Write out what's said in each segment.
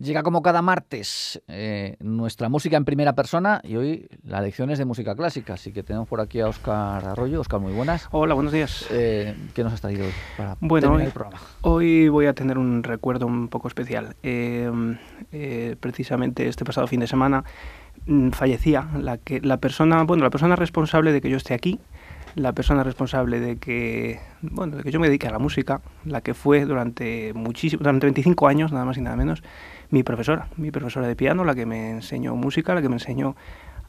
Llega como cada martes eh, nuestra música en primera persona y hoy la lección es de música clásica. Así que tenemos por aquí a Óscar Arroyo. Óscar, muy buenas. Hola, buenos días. Eh, ¿Qué nos has traído hoy para bueno, terminar hoy, el programa? Hoy voy a tener un recuerdo un poco especial. Eh, eh, precisamente este pasado fin de semana mm, fallecía la, que, la, persona, bueno, la persona responsable de que yo esté aquí, la persona responsable de que, bueno, de que yo me dedique a la música, la que fue durante muchísimo, durante 25 años, nada más y nada menos, mi profesora, mi profesora de piano, la que me enseñó música, la que me enseñó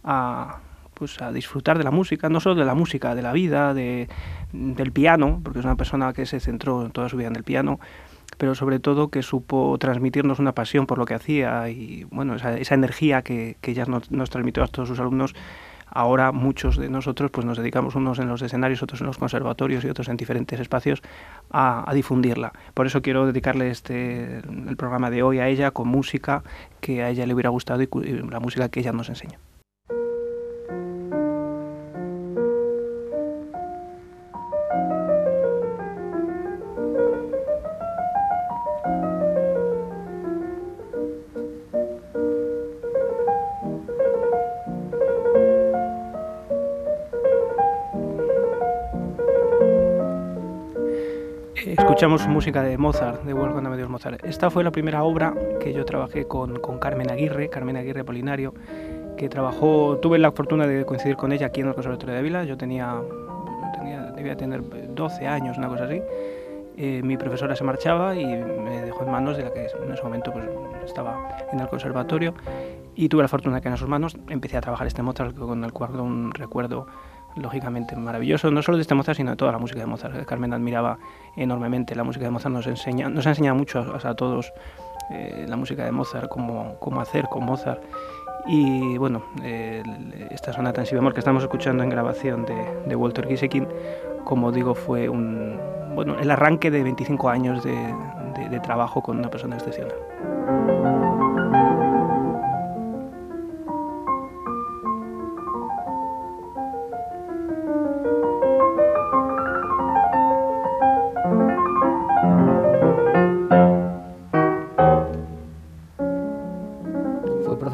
a, pues, a disfrutar de la música, no solo de la música, de la vida, de, del piano, porque es una persona que se centró toda su vida en el piano, pero sobre todo que supo transmitirnos una pasión por lo que hacía y bueno, esa, energía que, que ella nos transmitió a todos sus alumnos ahora muchos de nosotros pues nos dedicamos unos en los escenarios, otros en los conservatorios y otros en diferentes espacios a, difundirla. Por eso quiero dedicarle este el programa de hoy a ella con música que a ella le hubiera gustado y, y la música que ella nos enseñó. Escuchamos música de Mozart, de Wolfgang Amadeus Mozart. Esta fue la primera obra que yo trabajé con, con, Carmen Aguirre, Carmen Aguirre Polinario, que trabajó, tuve la fortuna de coincidir con ella aquí en el Conservatorio de Ávila, yo tenía, tenía debía tener 12 años, una cosa así. Eh, mi profesora se marchaba y me dejó en manos de la que en ese momento pues, estaba en el conservatorio y tuve la fortuna de que en sus manos empecé a trabajar este Mozart con el cual un recuerdo lógicamente maravilloso, no solo de este Mozart, sino de toda la música de Mozart. Carmen admiraba enormemente la música de Mozart, nos, enseña, nos ha enseñado mucho a, todos eh, la música de Mozart, cómo, cómo hacer con Mozart. Y bueno, eh, esta sonata en si bemol que estamos escuchando en grabación de, de Walter Giesekin, como digo, fue un, bueno, el arranque de 25 años de trabajo con una persona excepcional.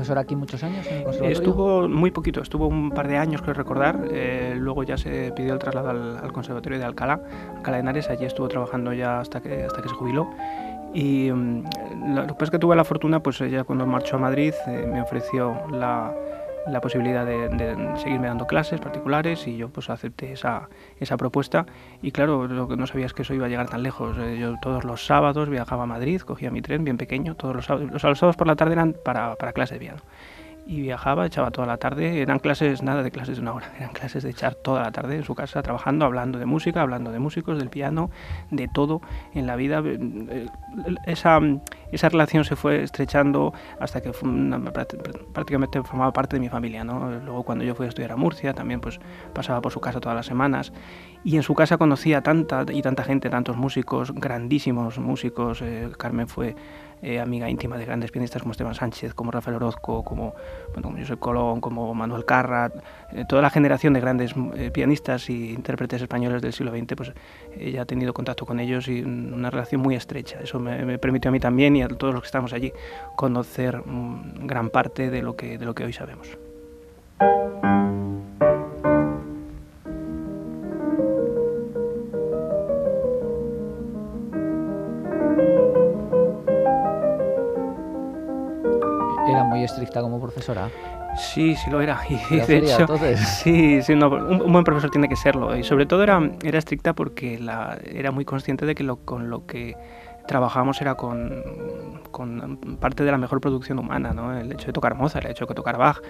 Profesor aquí muchos años en el conservatorio? Estuvo muy poquito, estuvo un par de años, creo recordar. Eh, luego ya se pidió el traslado al, al, Conservatorio de Alcalá, Alcalá de Henares. Allí estuvo trabajando ya hasta que, hasta que se jubiló. Y um, lo que pasa es que tuve la fortuna, pues ella cuando marchó a Madrid eh, me ofreció la, la posibilidad de, seguirme dando clases particulares y yo pues acepté esa, esa propuesta y claro, lo que no sabía es que eso iba a llegar tan lejos. Eh, yo todos los sábados viajaba a Madrid, cogía mi tren bien pequeño, todos los sábados, los sábados por la tarde eran para, para clases de piano y viajaba, echaba toda la tarde, eran clases, nada de clases de una hora, eran clases de echar toda la tarde en su casa trabajando, hablando de música, hablando de músicos, del piano, de todo en la vida. Esa, esa relación se fue estrechando hasta que una, prácticamente formaba parte de mi familia. ¿no? Luego cuando yo fui a estudiar a Murcia, también pues pasaba por su casa todas las semanas y en su casa conocía tanta y tanta gente, tantos músicos, grandísimos músicos. Eh, Carmen fue eh, amiga íntima de grandes pianistas como Esteban Sánchez, como Rafael Orozco, como, bueno, como Josep Colón, como Manuel Carra, eh, toda la generación de grandes eh, pianistas y intérpretes españoles del siglo XX, pues ella ha tenido contacto con ellos y una relación muy estrecha. Eso me, me permitió a mí también y a todos los que estamos allí conocer um, gran parte de lo que, de lo que hoy sabemos. Estricta como profesora? Sí, sí lo era. Y de sería, hecho, entonces? sí, sí no, un, un, buen profesor tiene que serlo. Y sobre todo era, era estricta porque la, era muy consciente de que lo, con lo que trabajábamos era con, con, parte de la mejor producción humana, ¿no? el hecho de tocar Mozart, el hecho de tocar Bach.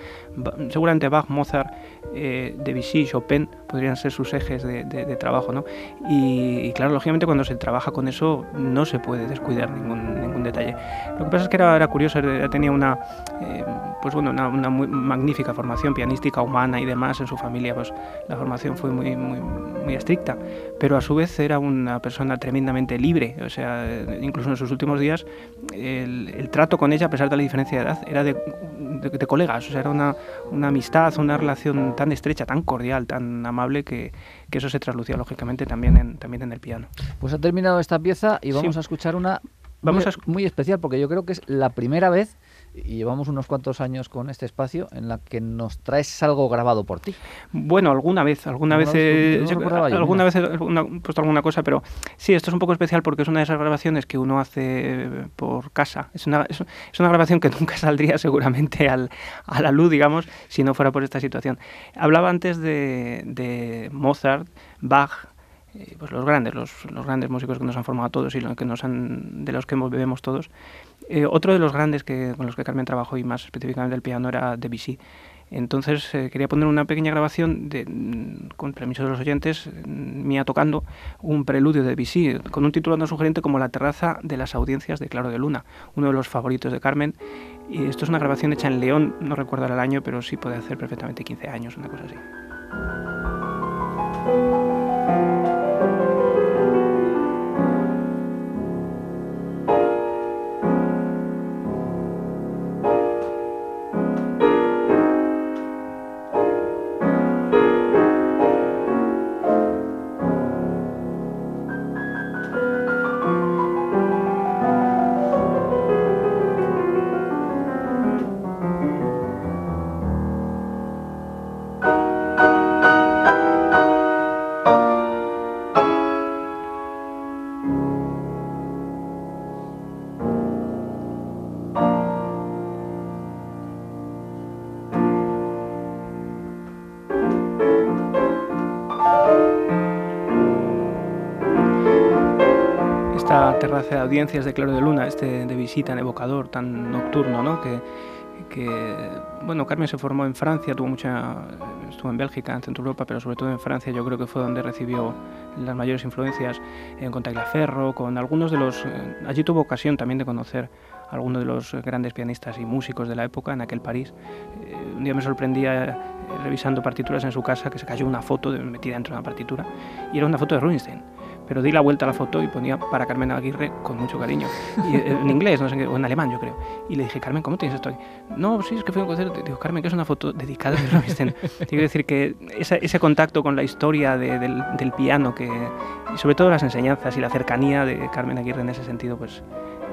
Seguramente Bach, Mozart, eh, Debussy, Chopin podrían ser sus ejes de, de, de trabajo. ¿no? Y, y, claro, lógicamente cuando se trabaja con eso no se puede descuidar ningún, ningún detalle. Lo que pasa es que era, era curioso, era, tenía una, eh, pues bueno, una, una muy magnífica formación pianística, humana y demás en su familia. Pues la formación fue muy, muy, muy estricta, pero a su vez era una persona tremendamente libre, o sea, incluso en sus últimos días, el, el, trato con ella, a pesar de la diferencia de edad, era de, de, de colegas, o sea, era una, una, amistad, una relación tan estrecha, tan cordial, tan amable, que, que eso se traslucía lógicamente también en, también en el piano. Pues ha terminado esta pieza y vamos Sí. a escuchar una Vamos muy, a... muy especial porque yo creo que es la primera vez y llevamos unos cuantos años con este espacio en la que nos traes algo grabado por ti. Bueno, alguna vez, alguna vez, alguna vez he puesto alguna cosa, pero sí, esto es un poco especial porque es una de esas grabaciones que uno hace por casa. Es una, es, una grabación que nunca saldría seguramente al, a la luz, digamos, si no fuera por esta situación. Hablaba antes de, de Mozart, Bach, eh, pues los grandes, los, los, grandes músicos que nos han formado todos y que nos han, de los que bebemos todos. Eh, otro de los grandes que, con los que Carmen trabajó y más específicamente el piano era Debussy. Entonces eh, quería poner una pequeña grabación, mm, con permiso de los oyentes, mm, mía tocando un preludio de Debussy, con un título tan sugerente como La terraza de las audiencias de Claro de Luna, uno de los favoritos de Carmen. Y esto es una grabación hecha en León, no recuerdo el año, pero sí puede hacer perfectamente 15 años, una cosa así. Terraza de audiencias de Claro de Luna, este de visita en evocador, tan nocturno, ¿no? Que, que, bueno, Carmen se formó en Francia, tuvo mucha, estuvo en Bélgica, en Centro Europa, pero sobre todo en Francia yo creo que fue donde recibió las mayores influencias en con Ferro, con algunos de los, eh, allí tuvo ocasión también de conocer a algunos de los grandes pianistas y músicos de la época en aquel París. Eh, un día me sorprendía eh, revisando partituras en su casa que se cayó una foto metida dentro de una partitura y era una foto de Rubinstein pero di la vuelta a la foto y ponía para Carmen Aguirre con mucho cariño. Y, eh, en inglés, no sé qué, o en alemán, yo creo. Y le dije, Carmen, ¿cómo tienes esto aquí? No, sí, es que fue un concierto. Digo, Carmen, que es una foto dedicada a Quiero decir que ese, contacto con la historia del, del, piano, que, y sobre todo las enseñanzas y la cercanía de Carmen Aguirre en ese sentido, pues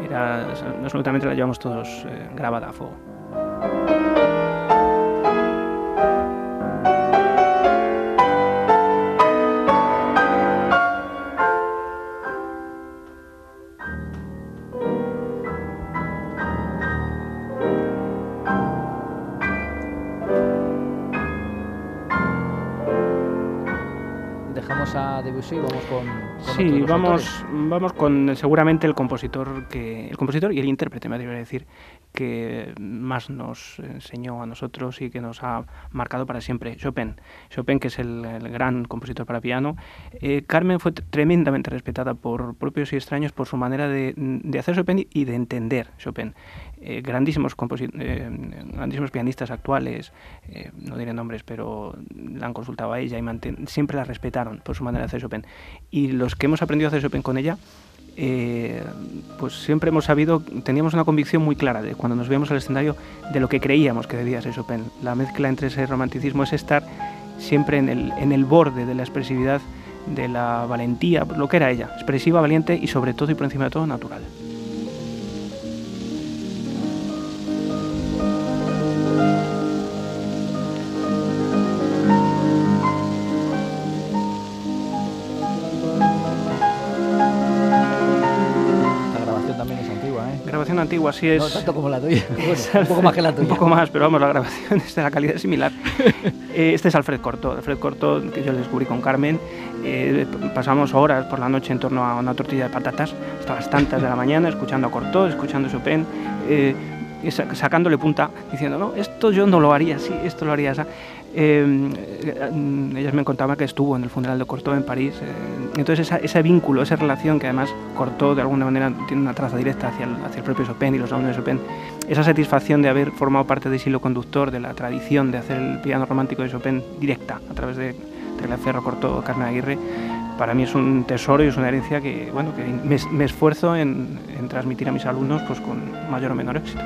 era, absolutamente la llevamos todos eh, grabada a fuego. Sí, vamos con, sí, vamos, vamos con seguramente el compositor que el compositor y el intérprete, me atrevería a decir, que más nos enseñó a nosotros y que nos ha marcado para siempre, Chopin. Chopin, que es el, gran compositor para piano. Eh, Carmen fue tremendamente respetada por propios y extraños por su manera de, de hacer Chopin y de entender Chopin. Eh, grandísimos, eh, grandísimos pianistas actuales, no diré nombres, pero la han consultado a ella y siempre la respetaron por su manera de hacer Chopin. Y los que hemos aprendido a hacer Chopin con ella, eh, pues siempre hemos sabido, teníamos una convicción muy clara de cuando nos veíamos al escenario de lo que creíamos que debía ser Chopin. La mezcla entre ese romanticismo es estar siempre en el, en el borde de la expresividad, de la valentía, lo que era ella, expresiva, valiente y sobre todo y por encima de todo natural. Antigua, así es. No tanto como la tuya, un poco más que la tuya. un poco más, pero vamos, la grabación es de la calidad similar. Eh, este es Alfred Corto, Alfred Corto, que yo le descubrí con Carmen. Eh, pasamos horas por la noche en torno a una tortilla de patatas, hasta las tantas de la mañana, escuchando a Corto, escuchando Chopin. Eh, sacándole punta, diciendo, no, esto yo no lo haría así, esto lo haría así. Eh, ellas me contaban que estuvo en el funeral de Cortot en París. Eh, entonces ese vínculo, esa relación que además Cortot de alguna manera tiene una traza directa hacia el, hacia el propio Chopin y los alumnos de Chopin, esa satisfacción de haber formado parte del hilo conductor de la tradición de hacer el piano romántico de Chopin directa a través de, de Ferro Cortot, Carmen Aguirre, para mí es un tesoro y es una herencia que, bueno, que me, esfuerzo en, en, transmitir a mis alumnos pues, con mayor o menor éxito.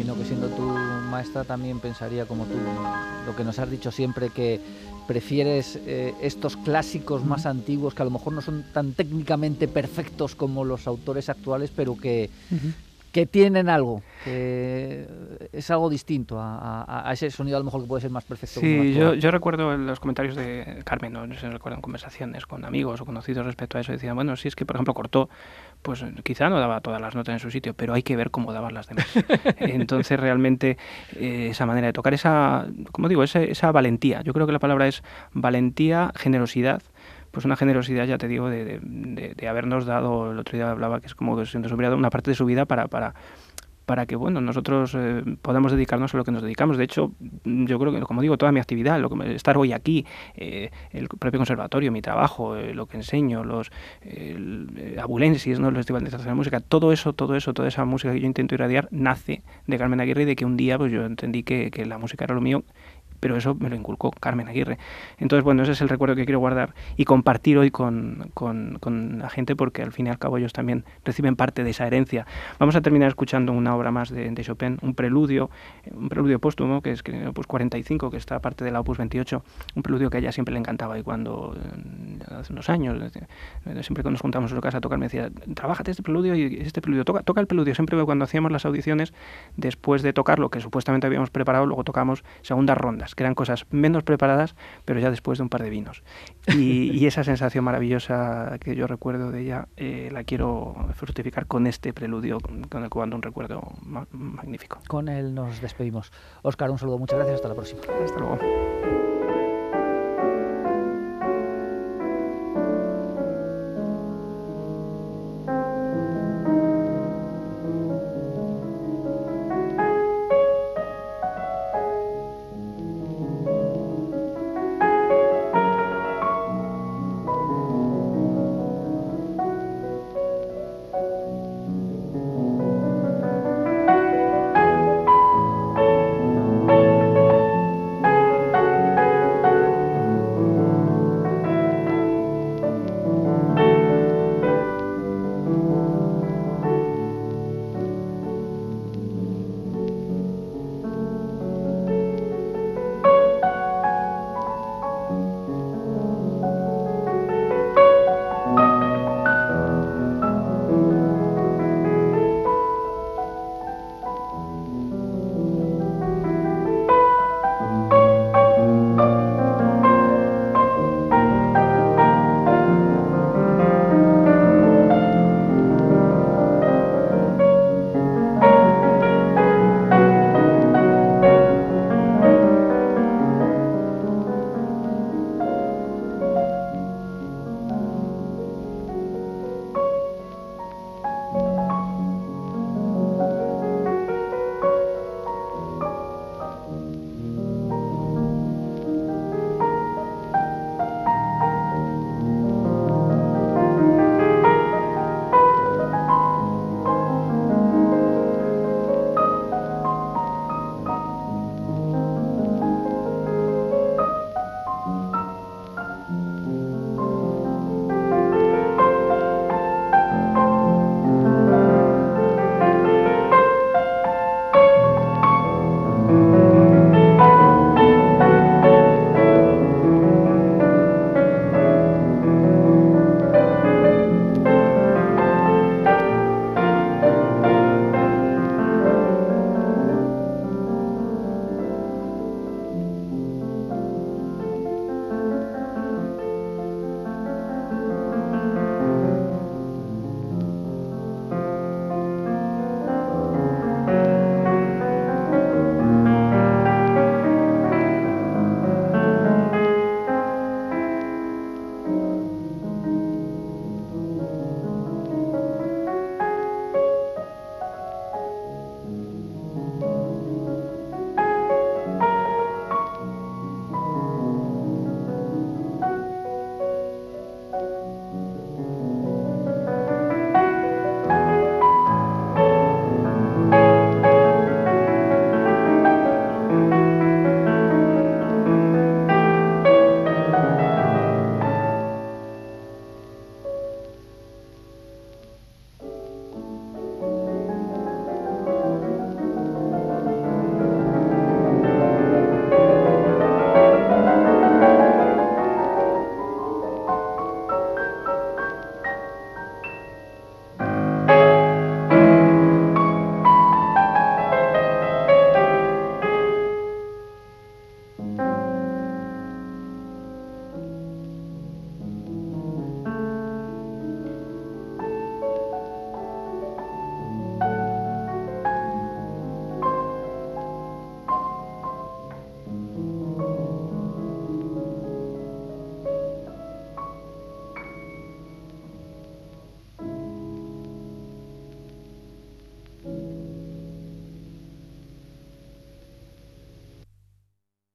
Imagino que siendo tu maestra también pensaría como tú, lo que nos has dicho siempre, que prefieres eh, estos clásicos más antiguos que a lo mejor no son tan técnicamente perfectos como los autores actuales, pero que, que tienen algo, que es algo distinto a, ese sonido a lo mejor que puede ser más perfecto. Sí, yo, yo, recuerdo los comentarios de Carmen, no, se recuerdo en conversaciones con amigos o conocidos respecto a eso, decían, bueno, si es que por ejemplo cortó, pues quizá no daba todas las notas en su sitio, pero hay que ver cómo daban las demás. Entonces realmente eh, esa manera de tocar, esa, como digo, esa, esa valentía, yo creo que la palabra es valentía, generosidad, pues una generosidad, ya te digo, de, de, habernos dado, el otro día hablaba que es como que se nos hubiera una parte de su vida para, para, para que bueno nosotros eh, podamos dedicarnos a lo que nos dedicamos. De hecho, yo creo que, como digo, toda mi actividad, lo que estar hoy aquí, eh, el propio conservatorio, mi trabajo, eh, lo que enseño, los abulensis, ¿no? los festivales de música, todo eso, todo eso, toda esa música que yo intento irradiar nace de Carmen Aguirre y de que un día pues yo entendí que, que la música era lo mío pero eso me lo inculcó Carmen Aguirre. Entonces, bueno, ese es el recuerdo que quiero guardar y compartir hoy con, con, con, la gente, porque al fin y al cabo ellos también reciben parte de esa herencia. Vamos a terminar escuchando una obra más de, Chopin, un preludio, un preludio póstumo, que es Opus 45, que está parte de la Opus 28, un preludio que a ella siempre le encantaba y cuando, eh, hace unos años, eh, siempre cuando nos juntamos en su casa a tocar, me decía, trabájate este preludio y este preludio, toca, toca el preludio. Siempre cuando hacíamos las audiciones, después de tocar lo que supuestamente habíamos preparado, luego tocamos segundas rondas que eran cosas menos preparadas, pero ya después de un par de vinos. Y, esa sensación maravillosa que yo recuerdo de ella, eh, la quiero fructificar con este preludio, con el que ando un recuerdo magnífico. Con él nos despedimos. Oscar, un saludo, muchas gracias, hasta la próxima. Hasta luego.